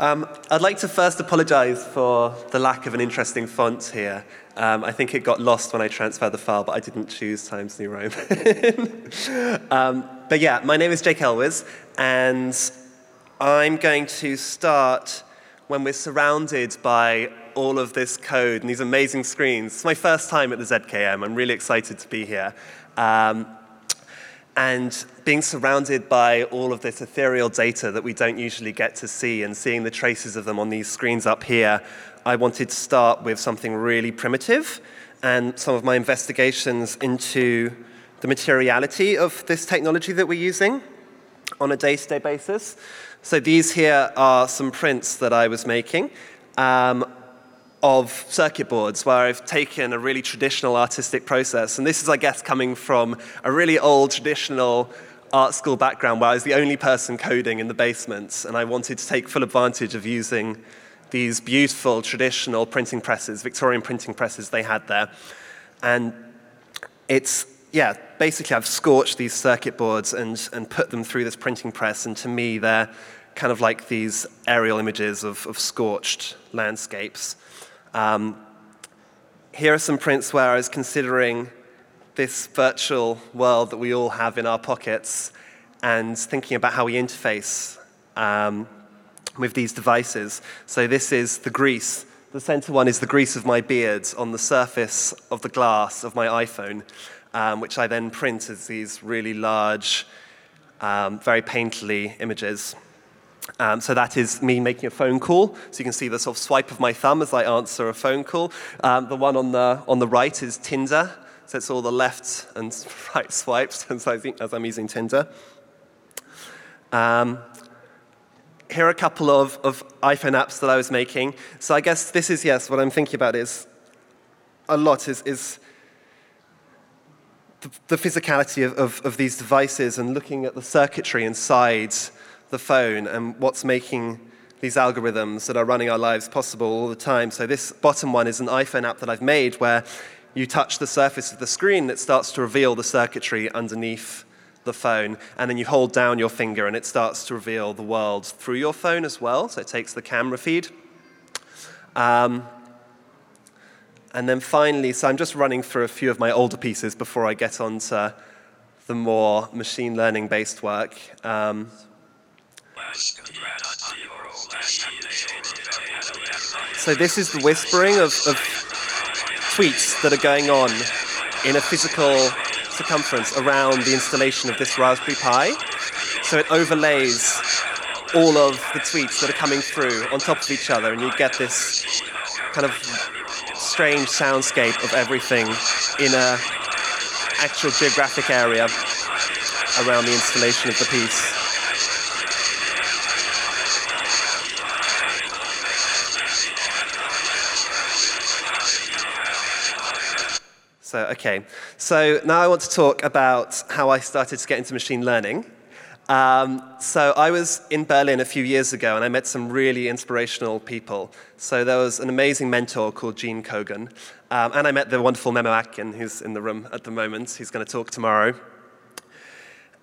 Um, I'd like to first apologize for the lack of an interesting font here. Um, I think it got lost when I transferred the file, but I didn't choose Times New Roman. um, but yeah, my name is Jake Elwes, and I'm going to start when we're surrounded by all of this code and these amazing screens. It's my first time at the ZKM. I'm really excited to be here. Um, and being surrounded by all of this ethereal data that we don't usually get to see and seeing the traces of them on these screens up here, I wanted to start with something really primitive and some of my investigations into the materiality of this technology that we're using on a day to day basis. So, these here are some prints that I was making. Um, of circuit boards where I've taken a really traditional artistic process. And this is, I guess, coming from a really old traditional art school background where I was the only person coding in the basement. And I wanted to take full advantage of using these beautiful traditional printing presses, Victorian printing presses they had there. And it's, yeah, basically I've scorched these circuit boards and, and put them through this printing press. And to me, they're kind of like these aerial images of, of scorched landscapes. Um, here are some prints where I was considering this virtual world that we all have in our pockets and thinking about how we interface um, with these devices. So, this is the grease. The center one is the grease of my beard on the surface of the glass of my iPhone, um, which I then print as these really large, um, very painterly images. Um, so that is me making a phone call. So you can see the sort of swipe of my thumb as I answer a phone call. Um, the one on the, on the right is Tinder. So it's all the left and right swipes as, I as I'm using Tinder. Um, here are a couple of, of iPhone apps that I was making. So I guess this is, yes, what I'm thinking about is a lot is, is the, the physicality of, of, of these devices and looking at the circuitry inside the phone and what's making these algorithms that are running our lives possible all the time. So, this bottom one is an iPhone app that I've made where you touch the surface of the screen that starts to reveal the circuitry underneath the phone, and then you hold down your finger and it starts to reveal the world through your phone as well. So, it takes the camera feed. Um, and then finally, so I'm just running through a few of my older pieces before I get on to the more machine learning based work. Um, so this is the whispering of, of tweets that are going on in a physical circumference around the installation of this Raspberry Pi. So it overlays all of the tweets that are coming through on top of each other, and you get this kind of strange soundscape of everything in a actual geographic area around the installation of the piece. So, okay. So now I want to talk about how I started to get into machine learning. Um, so I was in Berlin a few years ago and I met some really inspirational people. So there was an amazing mentor called Gene Kogan. Um, and I met the wonderful Memo Akten, who's in the room at the moment. He's going to talk tomorrow.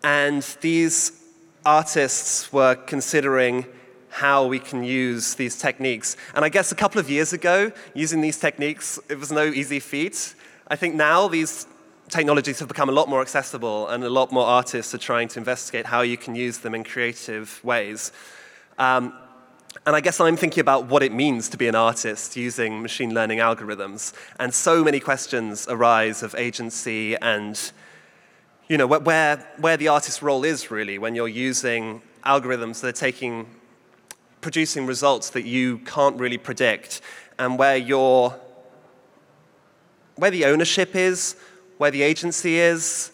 And these artists were considering how we can use these techniques. And I guess a couple of years ago, using these techniques, it was no easy feat. I think now these technologies have become a lot more accessible, and a lot more artists are trying to investigate how you can use them in creative ways. Um, and I guess I'm thinking about what it means to be an artist using machine learning algorithms. And so many questions arise of agency and you know, where, where the artist's role is really when you're using algorithms that are taking, producing results that you can't really predict, and where you're where the ownership is, where the agency is,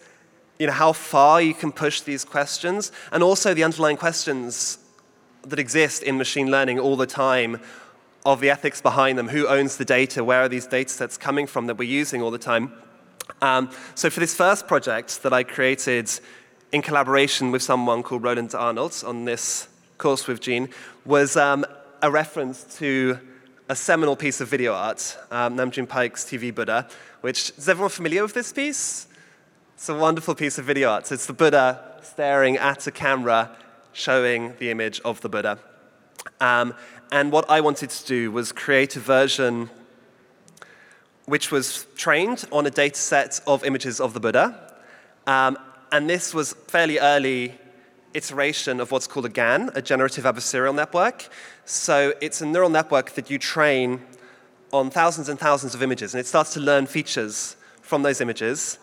you know, how far you can push these questions, and also the underlying questions that exist in machine learning all the time of the ethics behind them. Who owns the data? Where are these data sets coming from that we're using all the time? Um, so, for this first project that I created in collaboration with someone called Roland Arnoldt on this course with Gene, was um, a reference to a seminal piece of video art, um, Nam June Paik's TV Buddha, which is everyone familiar with this piece? It's a wonderful piece of video art. It's the Buddha staring at a camera, showing the image of the Buddha. Um, and what I wanted to do was create a version which was trained on a data set of images of the Buddha. Um, and this was fairly early iteration of what's called a GAN, a generative adversarial network. So it's a neural network that you train on thousands and thousands of images, and it starts to learn features from those images.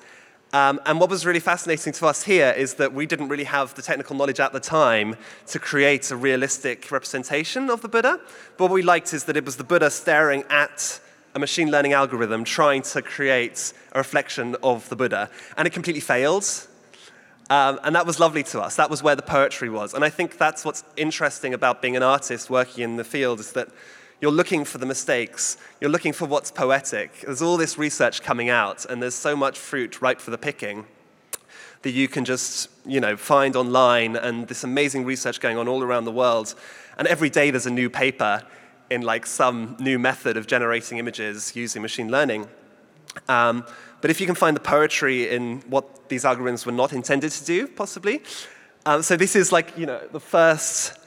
Um, and what was really fascinating to us here is that we didn't really have the technical knowledge at the time to create a realistic representation of the Buddha. But what we liked is that it was the Buddha staring at a machine learning algorithm trying to create a reflection of the Buddha. And it completely failed. Um, and that was lovely to us. That was where the poetry was. And I think that's what's interesting about being an artist working in the field is that you're looking for the mistakes. You're looking for what's poetic. There's all this research coming out, and there's so much fruit ripe for the picking that you can just, you know, find online, and this amazing research going on all around the world. And every day there's a new paper in like some new method of generating images using machine learning. Um, but if you can find the poetry in what these algorithms were not intended to do, possibly. Um, so this is like, you know, the first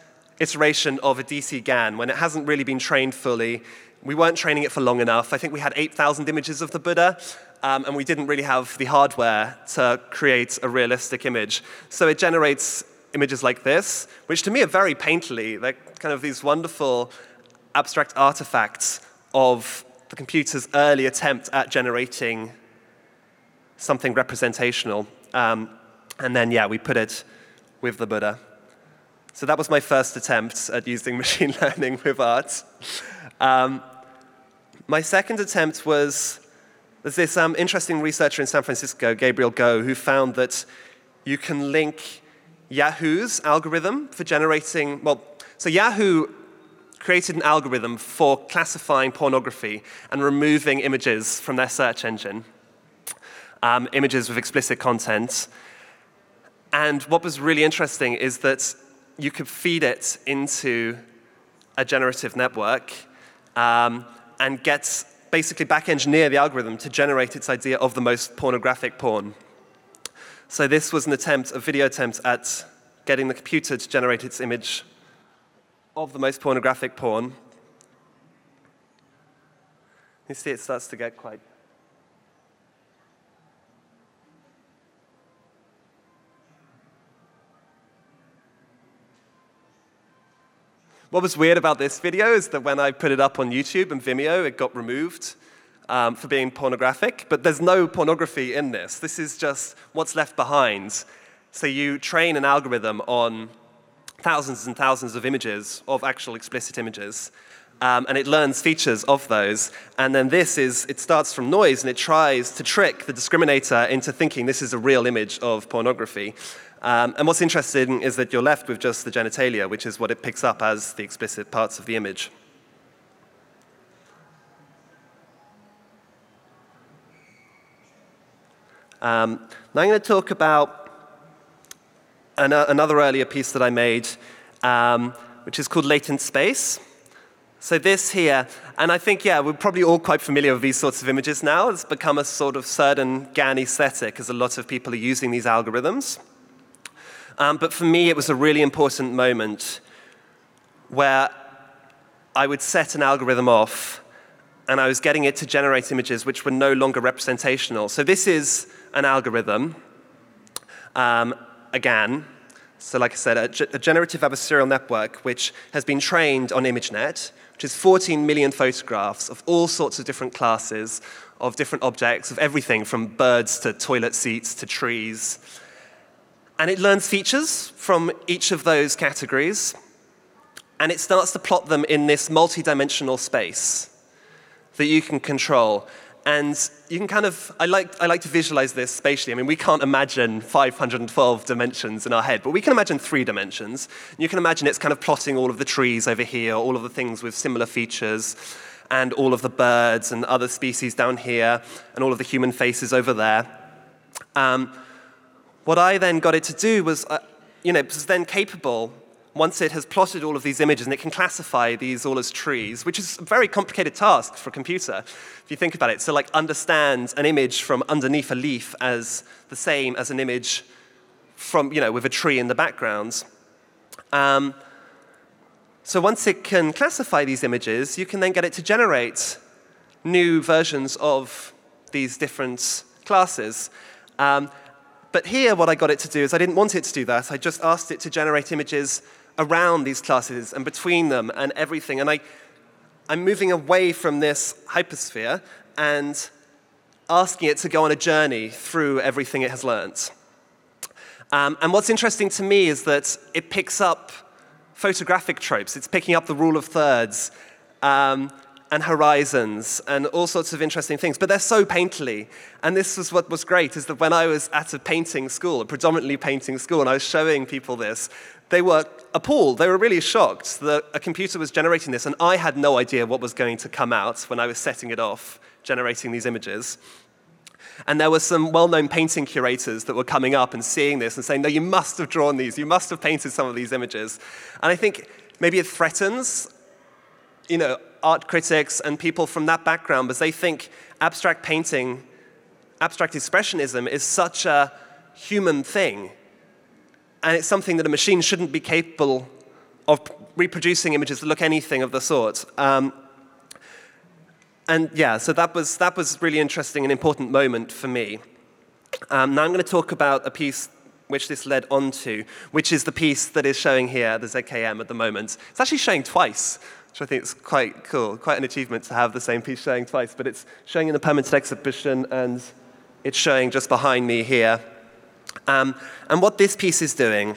iteration of a DC GAN when it hasn't really been trained fully. We weren't training it for long enough. I think we had 8,000 images of the Buddha, um, and we didn't really have the hardware to create a realistic image. So it generates images like this, which to me are very painterly. They're kind of these wonderful abstract artifacts of the computer's early attempt at generating something representational. Um, and then, yeah, we put it with the Buddha. So that was my first attempt at using machine learning with art. Um, my second attempt was there's this um, interesting researcher in San Francisco, Gabriel Goh, who found that you can link Yahoo's algorithm for generating, well, so Yahoo created an algorithm for classifying pornography and removing images from their search engine, um, images with explicit content. And what was really interesting is that you could feed it into a generative network um, and get basically back engineer the algorithm to generate its idea of the most pornographic porn. So this was an attempt, a video attempt at getting the computer to generate its image of the most pornographic porn. You see, it starts to get quite What was weird about this video is that when I put it up on YouTube and Vimeo, it got removed um, for being pornographic. But there's no pornography in this. This is just what's left behind. So you train an algorithm on thousands and thousands of images, of actual explicit images. Um, and it learns features of those. And then this is, it starts from noise and it tries to trick the discriminator into thinking this is a real image of pornography. Um, and what's interesting is that you're left with just the genitalia, which is what it picks up as the explicit parts of the image. Um, now I'm going to talk about an, uh, another earlier piece that I made, um, which is called Latent Space. So this here, and I think, yeah, we're probably all quite familiar with these sorts of images now. It's become a sort of certain GAN aesthetic as a lot of people are using these algorithms. Um, but for me, it was a really important moment where I would set an algorithm off and I was getting it to generate images which were no longer representational. So this is an algorithm, um, again. So like I said, a, a generative adversarial network which has been trained on ImageNet, which is 14 million photographs of all sorts of different classes, of different objects, of everything from birds to toilet seats to trees. And it learns features from each of those categories, and it starts to plot them in this multi-dimensional space that you can control. And you can kind of, I like, I like to visualize this spatially. I mean, we can't imagine 512 dimensions in our head, but we can imagine three dimensions. You can imagine it's kind of plotting all of the trees over here, all of the things with similar features, and all of the birds and other species down here, and all of the human faces over there. Um, what I then got it to do was, uh, you know, it was then capable, once it has plotted all of these images and it can classify these all as trees, which is a very complicated task for a computer, if you think about it. So, like, understand an image from underneath a leaf as the same as an image from, you know, with a tree in the background. Um, So once it can classify these images, you can then get it to generate new versions of these different classes. Um, but here, what I got it to do is I didn't want it to do that. I just asked it to generate images around these classes and between them and everything. And I, I'm moving away from this hypersphere and asking it to go on a journey through everything it has learned. Um, and what's interesting to me is that it picks up photographic tropes. It's picking up the rule of thirds um, and horizons and all sorts of interesting things. But they're so painterly. And this was what was great, is that when I was at a painting school, a predominantly painting school, and I was showing people this, they were appalled. They were really shocked that a computer was generating this, and I had no idea what was going to come out when I was setting it off, generating these images. And there were some well known painting curators that were coming up and seeing this and saying, No, you must have drawn these. You must have painted some of these images. And I think maybe it threatens, you know, art critics and people from that background because they think abstract painting, abstract expressionism is such a human thing. And it's something that a machine shouldn't be capable of reproducing images that look anything of the sort. Um, and yeah, so that was, that was really interesting and important moment for me. Um, now I'm going to talk about a piece which this led on to, which is the piece that is showing here, the ZKM at the moment. It's actually showing twice, which I think is quite cool, quite an achievement to have the same piece showing twice, but it's showing in the permanent exhibition and it's showing just behind me here. Um, and what this piece is doing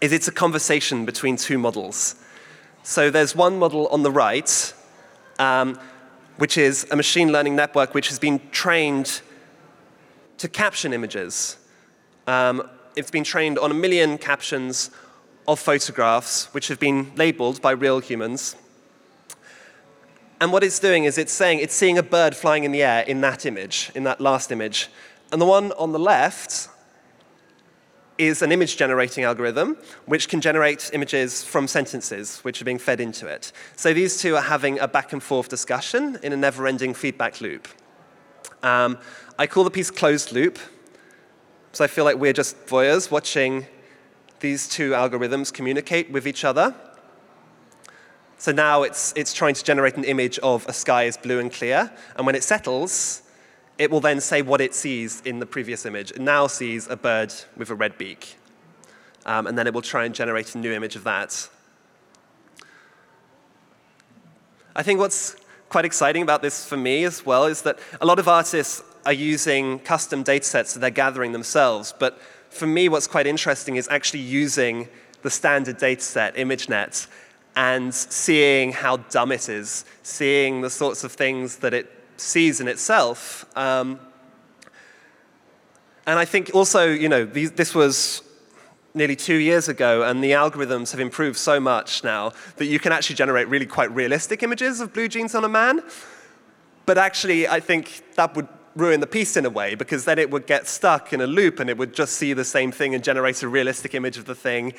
is it's a conversation between two models. So there's one model on the right, um, which is a machine learning network which has been trained to caption images. Um, it's been trained on a million captions of photographs which have been labeled by real humans. And what it's doing is it's saying it's seeing a bird flying in the air in that image, in that last image. And the one on the left is an image generating algorithm which can generate images from sentences which are being fed into it. So these two are having a back and forth discussion in a never ending feedback loop. Um, I call the piece closed loop, so I feel like we're just voyeurs watching these two algorithms communicate with each other. So now it's, it's trying to generate an image of a sky is blue and clear, and when it settles, it will then say what it sees in the previous image. It now sees a bird with a red beak. Um, and then it will try and generate a new image of that. I think what's quite exciting about this for me as well is that a lot of artists are using custom data sets that they're gathering themselves. But for me, what's quite interesting is actually using the standard data set, ImageNet, and seeing how dumb it is, seeing the sorts of things that it sees in itself. Um, and I think also, you know, these, this was nearly two years ago, and the algorithms have improved so much now that you can actually generate really quite realistic images of blue jeans on a man. But actually, I think that would ruin the piece in a way because then it would get stuck in a loop and it would just see the same thing and generate a realistic image of the thing.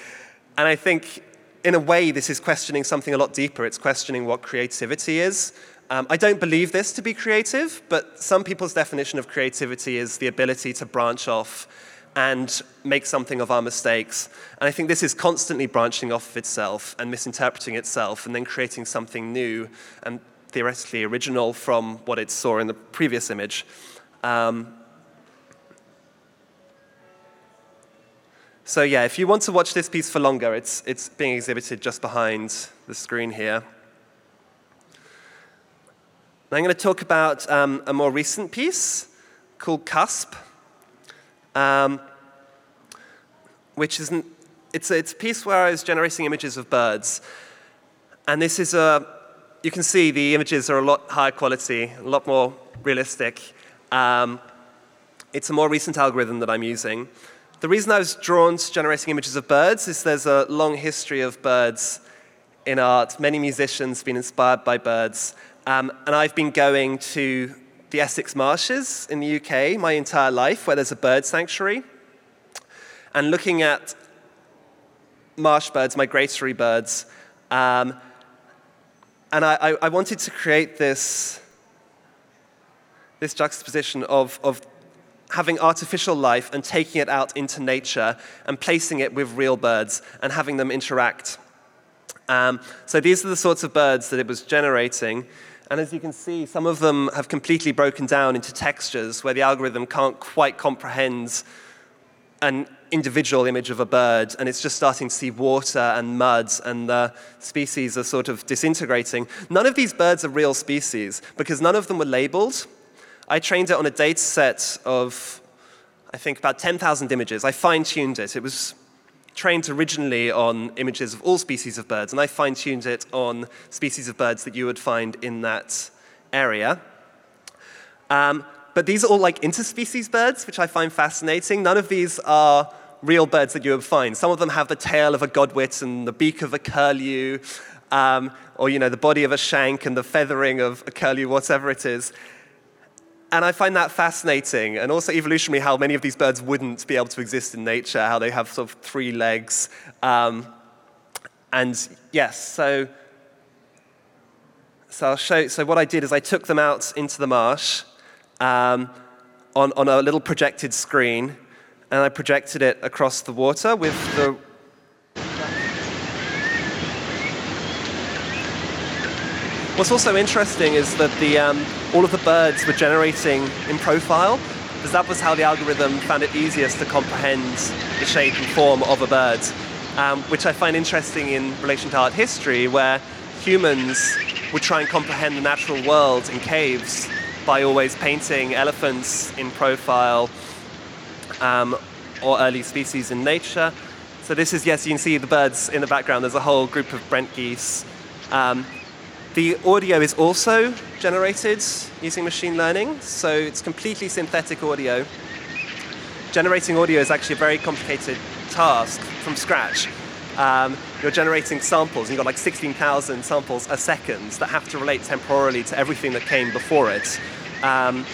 And I think, in a way, this is questioning something a lot deeper. It's questioning what creativity is um, I don't believe this to be creative, but some people's definition of creativity is the ability to branch off and make something of our mistakes. And I think this is constantly branching off of itself and misinterpreting itself and then creating something new and theoretically original from what it saw in the previous image. Um, so, yeah, if you want to watch this piece for longer, it's, it's being exhibited just behind the screen here. Now I'm going to talk about um, a more recent piece called Cusp, um, which is an, it's, a, it's a piece where I was generating images of birds. And this is a, you can see the images are a lot higher quality, a lot more realistic. Um, it's a more recent algorithm that I'm using. The reason I was drawn to generating images of birds is there's a long history of birds in art. Many musicians have been inspired by birds. Um, and I've been going to the Essex Marshes in the UK my entire life, where there's a bird sanctuary, and looking at marsh birds, migratory birds. Um, and I, I, wanted to create this, this juxtaposition of, of having artificial life and taking it out into nature and placing it with real birds and having them interact. Um, so these are the sorts of birds that it was generating. And as you can see, some of them have completely broken down into textures where the algorithm can't quite comprehend an individual image of a bird, and it's just starting to see water and mud, and the species are sort of disintegrating. None of these birds are real species because none of them were labeled. I trained it on a data set of, I think, about 10,000 images. I fine tuned it. It was trained originally on images of all species of birds, and I fine tuned it on species of birds that you would find in that area. Um, but these are all like interspecies birds, which I find fascinating. None of these are real birds that you would find. Some of them have the tail of a godwit and the beak of a curlew, um, or you know, the body of a shank and the feathering of a curlew, whatever it is. And I find that fascinating, and also evolutionary how many of these birds wouldn't be able to exist in nature, how they have sort of three legs. Um, and yes, so, so I'll show, so what I did is I took them out into the marsh um, on, on a little projected screen, and I projected it across the water with the What's also interesting is that the, um, all of the birds were generating in profile, because that was how the algorithm found it easiest to comprehend the shape and form of a bird, um, which I find interesting in relation to art history, where humans would try and comprehend the natural world in caves by always painting elephants in profile um, or early species in nature. So this is, yes, you can see the birds in the background. There's a whole group of Brent geese. Um, the audio is also generated using machine learning, so it's completely synthetic audio. Generating audio is actually a very complicated task from scratch. Um, you're generating samples, and you've got like 16,000 samples a second that have to relate temporally to everything that came before it. Um,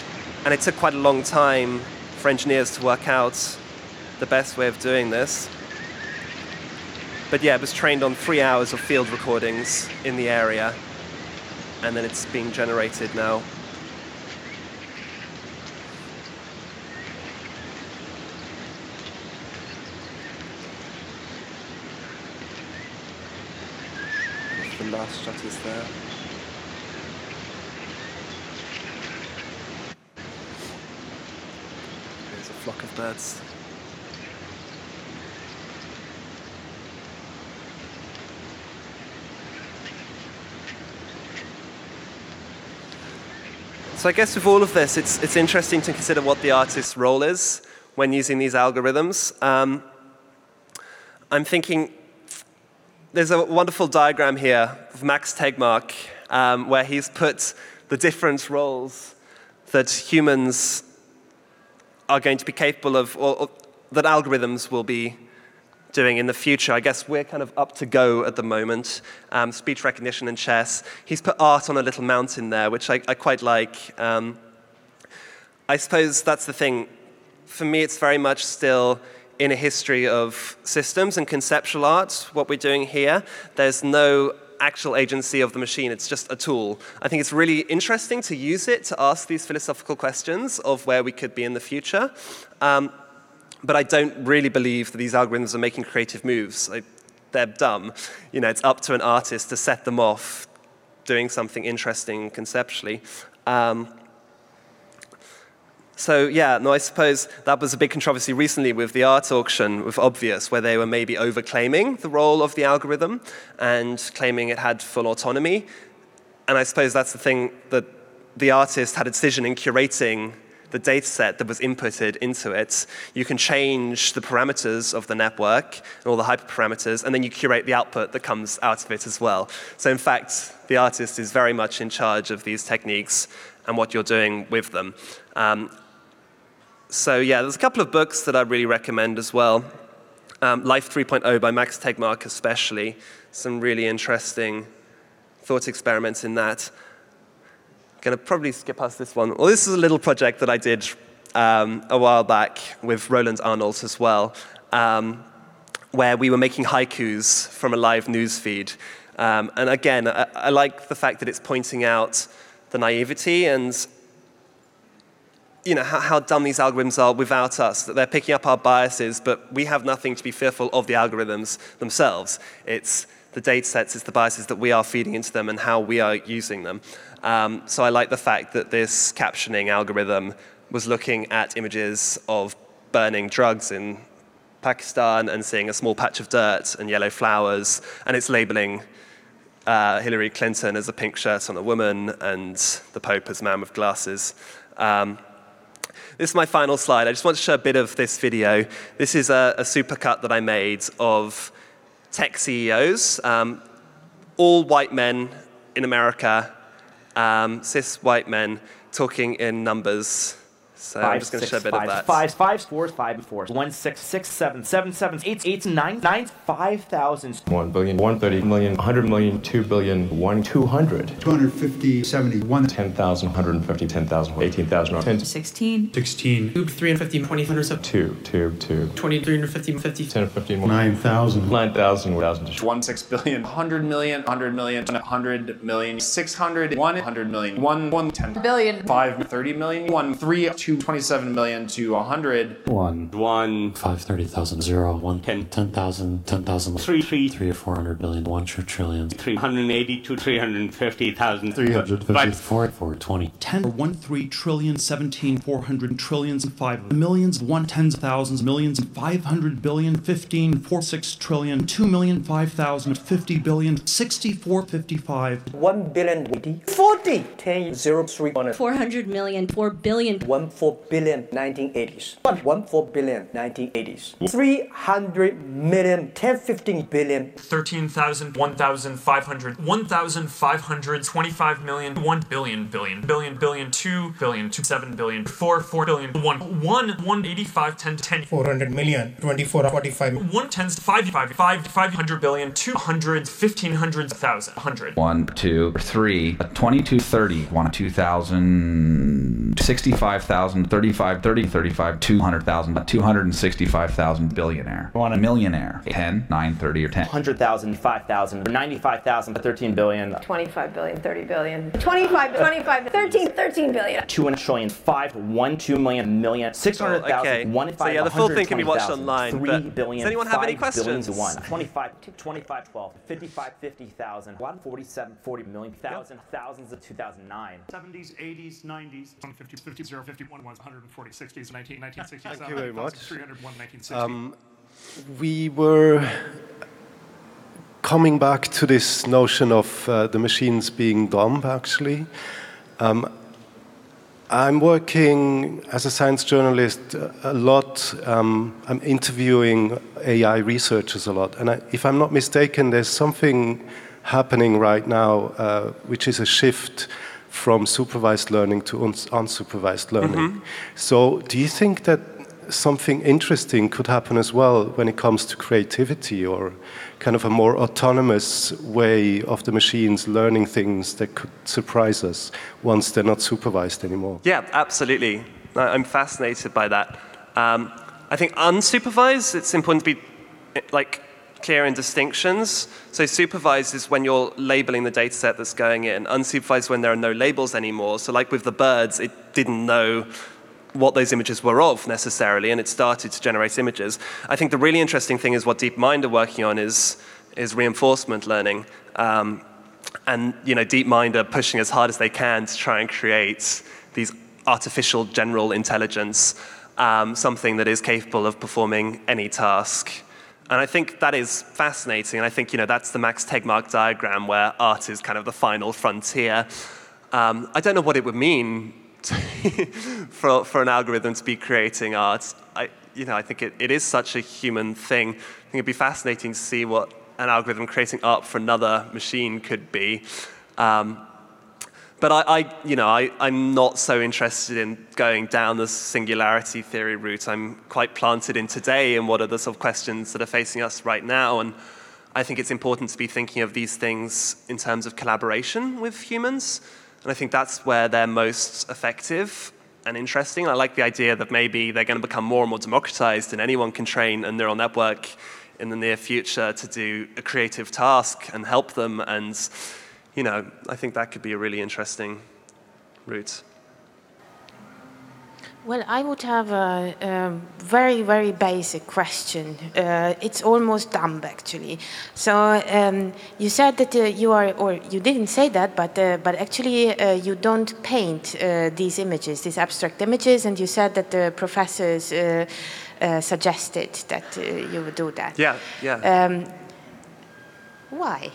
and it took quite a long time for engineers to work out the best way of doing this. But yeah, it was trained on three hours of field recordings in the area and then it's being generated now. The last shot is there. There's a flock of birds. So I guess with all of this, it's, it's interesting to consider what the artist's role is when using these algorithms. Um, I'm thinking there's a wonderful diagram here of Max Tegmark um, where he's put the different roles that humans are going to be capable of, or, or that algorithms will be doing in the future. I guess we're kind of up to go at the moment, um, speech recognition and chess. He's put art on a little mountain there, which I, I quite like. Um, I suppose that's the thing. For me, it's very much still in a history of systems and conceptual art, what we're doing here. There's no actual agency of the machine, it's just a tool. I think it's really interesting to use it to ask these philosophical questions of where we could be in the future. Um, but I don't really believe that these algorithms are making creative moves. They're dumb. You know, it's up to an artist to set them off doing something interesting conceptually. Um, so yeah, no, I suppose that was a big controversy recently with the art auction with Obvious, where they were maybe overclaiming the role of the algorithm and claiming it had full autonomy. And I suppose that's the thing that the artist had a decision in curating the data set that was inputted into it. You can change the parameters of the network and all the hyperparameters, and then you curate the output that comes out of it as well. So in fact, the artist is very much in charge of these techniques and what you're doing with them. Um, so yeah, there's a couple of books that I really recommend as well. Um, Life 3.0 by Max Tegmark especially. Some really interesting thought experiments in that going to probably skip past this one. Well, this is a little project that I did um, a while back with Roland Arnoldt as well, um, where we were making haikus from a live news feed. Um, and again, I, I, like the fact that it's pointing out the naivety and you know, how, how, dumb these algorithms are without us, that they're picking up our biases, but we have nothing to be fearful of the algorithms themselves. It's the data sets, it's the biases that we are feeding into them and how we are using them. Um, so I like the fact that this captioning algorithm was looking at images of burning drugs in Pakistan and seeing a small patch of dirt and yellow flowers, and it's labeling uh, Hillary Clinton as a pink shirt on a woman and the Pope as man with glasses. Um, this is my final slide. I just want to show a bit of this video. This is a, a supercut that I made of tech CEOs, um, all white men in America, um, cis white men, talking in numbers so five, I'm just going to show a bit five, of that. Five, five, fours, five, fours. One, six, six, seven, seven, seven, eight, eight, nine, nine, five thousand. One billion, one thirty million, hundred million, two billion, one, two hundred. Two hundred fifty, seventy, one. Ten thousand, hundred and fifty, ten thousand, eighteen thousand, ten. Sixteen. Sixteen. Tube, three hundred fifty, twenty, hundred, seven. Two, two, two. Twenty, three hundred fifty, fifty. Ten, fifteen. Nine thousand. Nine thousand, one thousand. One six billion, hundred million, hundred million, hundred million, six hundred, one hundred million, one, one, ten billion, five, thirty million, one, three, two, twenty-seven million million to a hundred. One. One. Five thirty thousand. Zero. One. Ten. Ten thousand. Ten thousand. Three. Three. Three or four hundred billion. One trillion. Three hundred eighty to three hundred fifty thousand. Three hundred fifty. Four. Four. Twenty. Ten. One three trillion seventeen four hundred trillions and five millions one tens thousands millions and five hundred billion fifteen four six trillion two million five thousand fifty billion sixty four fifty five. One billion eighty forty ten zero three one. Four hundred million four billion. One four billion nine 1980s. 1, 4 billion 1980s. 300 million, 10, 15 billion. 13,000, 1,500, 1,500, 25 million, 1 billion, billion, billion, billion, 2 billion, 2, 7 billion, 4, 4 billion, 1, 1, 185, 10, 10. 400 million, 24, 45. 1 tens, 5, 5, 5, 500 billion, 200, 1,500, 1,000, 100. 1, 2, 3, 22, 30, 1, 2,000, 65,000, 35, 30, 35, 200,000, 265,000 billionaire. I want a millionaire. 10, 9, 30, or 10. 100,000, 5,000, 95,000, 13 billion. 25 billion, 30 billion. 25, 25, 13, 13 billion. 200 trillion, 5, 1, 2 million, million, 600,000, okay. 1, 5, So yeah, the full thing can be watched 000, online. 3 but billion, does anyone have any questions? billion 1. 25, 25, 12, 55, 50,000, 147, 40 million, thousand, thousands of 2009. 70s, 80s, 90s, 150, 50, 0, 51, 140, 60s, 19, 1967. Thank you very much. 301, 1960. Um, we were coming back to this notion of uh, the machines being dumb, actually. Um, I'm working as a science journalist a lot. Um, I'm interviewing AI researchers a lot. And I, if I'm not mistaken, there's something happening right now, uh, which is a shift from supervised learning to uns unsupervised learning. Mm -hmm. So, do you think that something interesting could happen as well when it comes to creativity or kind of a more autonomous way of the machines learning things that could surprise us once they're not supervised anymore? Yeah, absolutely. I'm fascinated by that. Um, I think unsupervised, it's important to be like clear in distinctions. So supervised is when you're labeling the data set that's going in. Unsupervised when there are no labels anymore. So like with the birds, it didn't know what those images were of necessarily, and it started to generate images. I think the really interesting thing is what DeepMind are working on is, is reinforcement learning. Um, and you know, DeepMind are pushing as hard as they can to try and create these artificial general intelligence, um, something that is capable of performing any task. And I think that is fascinating. And I think you know, that's the Max Tegmark diagram where art is kind of the final frontier. Um, I don't know what it would mean to for, for an algorithm to be creating art. I, you know, I think it, it is such a human thing. I think it'd be fascinating to see what an algorithm creating art for another machine could be. Um, but I, I, you know, I, I'm not so interested in going down the singularity theory route. I'm quite planted in today and what are the sort of questions that are facing us right now. And I think it's important to be thinking of these things in terms of collaboration with humans. And I think that's where they're most effective and interesting. I like the idea that maybe they're going to become more and more democratized and anyone can train a neural network in the near future to do a creative task and help them and you know, I think that could be a really interesting route. Well, I would have a, a very, very basic question. Uh, it's almost dumb, actually. So um, you said that uh, you are, or you didn't say that, but uh, but actually uh, you don't paint uh, these images, these abstract images, and you said that the professors uh, suggested that you would do that. Yeah, yeah. Um, why?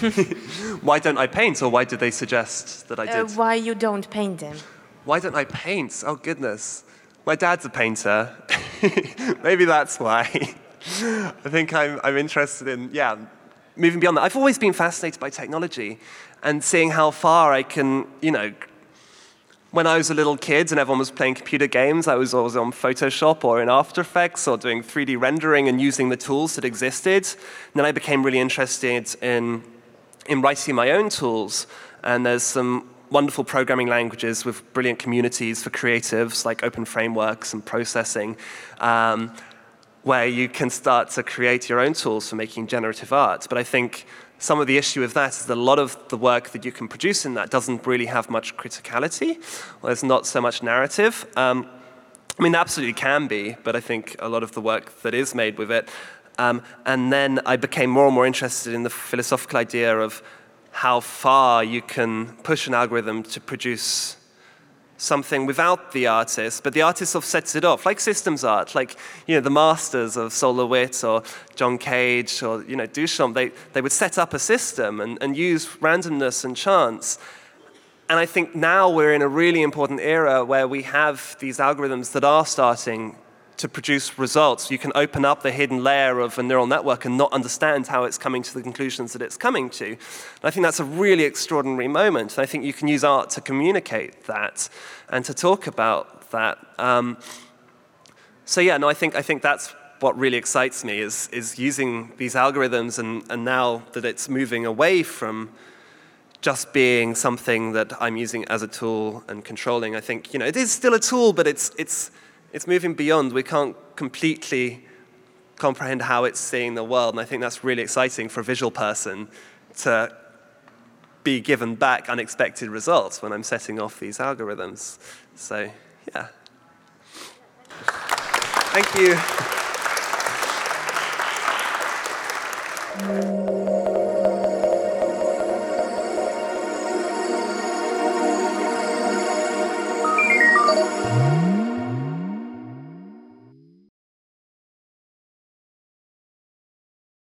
why don't I paint, or why did they suggest that I uh, did? why you don't paint them? Why don't I paint? Oh, goodness. My dad's a painter. Maybe that's why. I think I'm, I'm interested in, yeah, moving beyond that. I've always been fascinated by technology and seeing how far I can, you know, when I was a little kid and everyone was playing computer games, I was always on Photoshop or in After Effects or doing 3D rendering and using the tools that existed. And then I became really interested in, in writing my own tools. And there's some wonderful programming languages with brilliant communities for creatives like open frameworks and processing, um, where you can start to create your own tools for making generative art. But I think some of the issue with that is that a lot of the work that you can produce in that doesn't really have much criticality, or there's not so much narrative. Um, I mean, absolutely can be, but I think a lot of the work that is made with it. Um, and then I became more and more interested in the philosophical idea of how far you can push an algorithm to produce something without the artist, but the artist sort of sets it off, like systems art, like you know the masters of Sol LeWitt or John Cage or you know Duchamp. They they would set up a system and, and use randomness and chance. And I think now we're in a really important era where we have these algorithms that are starting to produce results. You can open up the hidden layer of a neural network and not understand how it's coming to the conclusions that it's coming to. And I think that's a really extraordinary moment. And I think you can use art to communicate that and to talk about that. Um, so yeah, no, I think, I think that's what really excites me is, is using these algorithms and, and now that it's moving away from just being something that I'm using as a tool and controlling. I think, you know, it is still a tool, but it's, it's, it's moving beyond. We can't completely comprehend how it's seeing the world. And I think that's really exciting for a visual person to be given back unexpected results when I'm setting off these algorithms. So, yeah. Thank you.